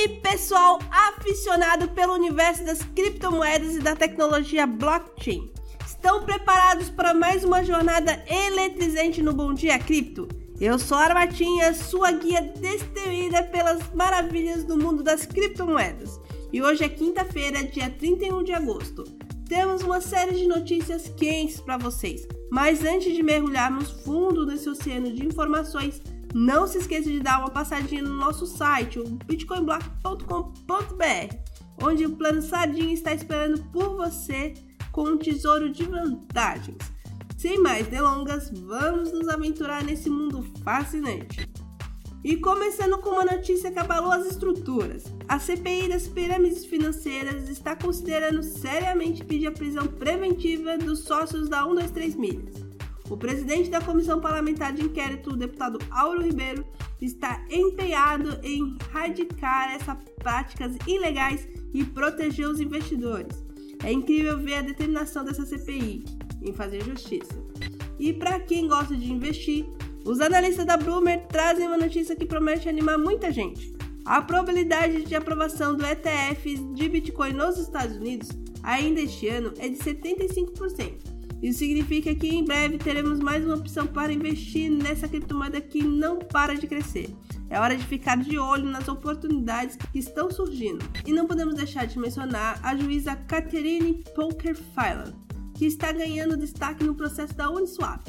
aí, pessoal aficionado pelo universo das criptomoedas e da tecnologia blockchain? Estão preparados para mais uma jornada eletrizante no Bom Dia Cripto? Eu sou a Armatinha, sua guia destemida pelas maravilhas do mundo das criptomoedas. E hoje é quinta-feira, dia 31 de agosto. Temos uma série de notícias quentes para vocês. Mas antes de mergulharmos fundo nesse oceano de informações, não se esqueça de dar uma passadinha no nosso site, o bitcoinblock.com.br, onde o plano Sardinha está esperando por você com um tesouro de vantagens. Sem mais delongas, vamos nos aventurar nesse mundo fascinante. E começando com uma notícia que abalou as estruturas. A CPI das pirâmides financeiras está considerando seriamente pedir a prisão preventiva dos sócios da 123 Milhas. O presidente da Comissão Parlamentar de Inquérito, o deputado Auro Ribeiro, está empenhado em radicar essas práticas ilegais e proteger os investidores. É incrível ver a determinação dessa CPI em fazer justiça. E para quem gosta de investir, os analistas da Bloomer trazem uma notícia que promete animar muita gente. A probabilidade de aprovação do ETF de Bitcoin nos Estados Unidos ainda este ano é de 75%. Isso significa que em breve teremos mais uma opção para investir nessa criptomoeda que não para de crescer. É hora de ficar de olho nas oportunidades que estão surgindo. E não podemos deixar de mencionar a juíza Catherine Poker que está ganhando destaque no processo da Uniswap.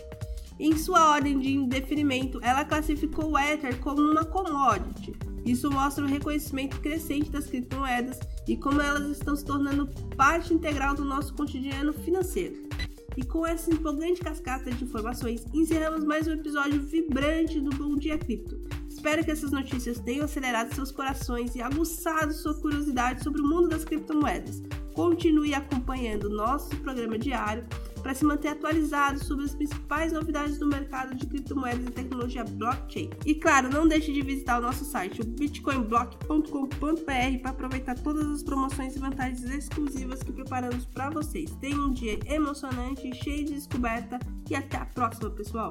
Em sua ordem de indeferimento, ela classificou o Ether como uma commodity. Isso mostra o reconhecimento crescente das criptomoedas e como elas estão se tornando parte integral do nosso cotidiano financeiro. E com essa empolgante cascata de informações, encerramos mais um episódio vibrante do Bom Dia Cripto. Espero que essas notícias tenham acelerado seus corações e aguçado sua curiosidade sobre o mundo das criptomoedas. Continue acompanhando nosso programa diário para se manter atualizado sobre as principais novidades do mercado de criptomoedas e tecnologia blockchain. E claro, não deixe de visitar o nosso site, o bitcoinblock.com.br, para aproveitar todas as promoções e vantagens exclusivas que preparamos para vocês. Tenha um dia emocionante, cheio de descoberta e até a próxima, pessoal!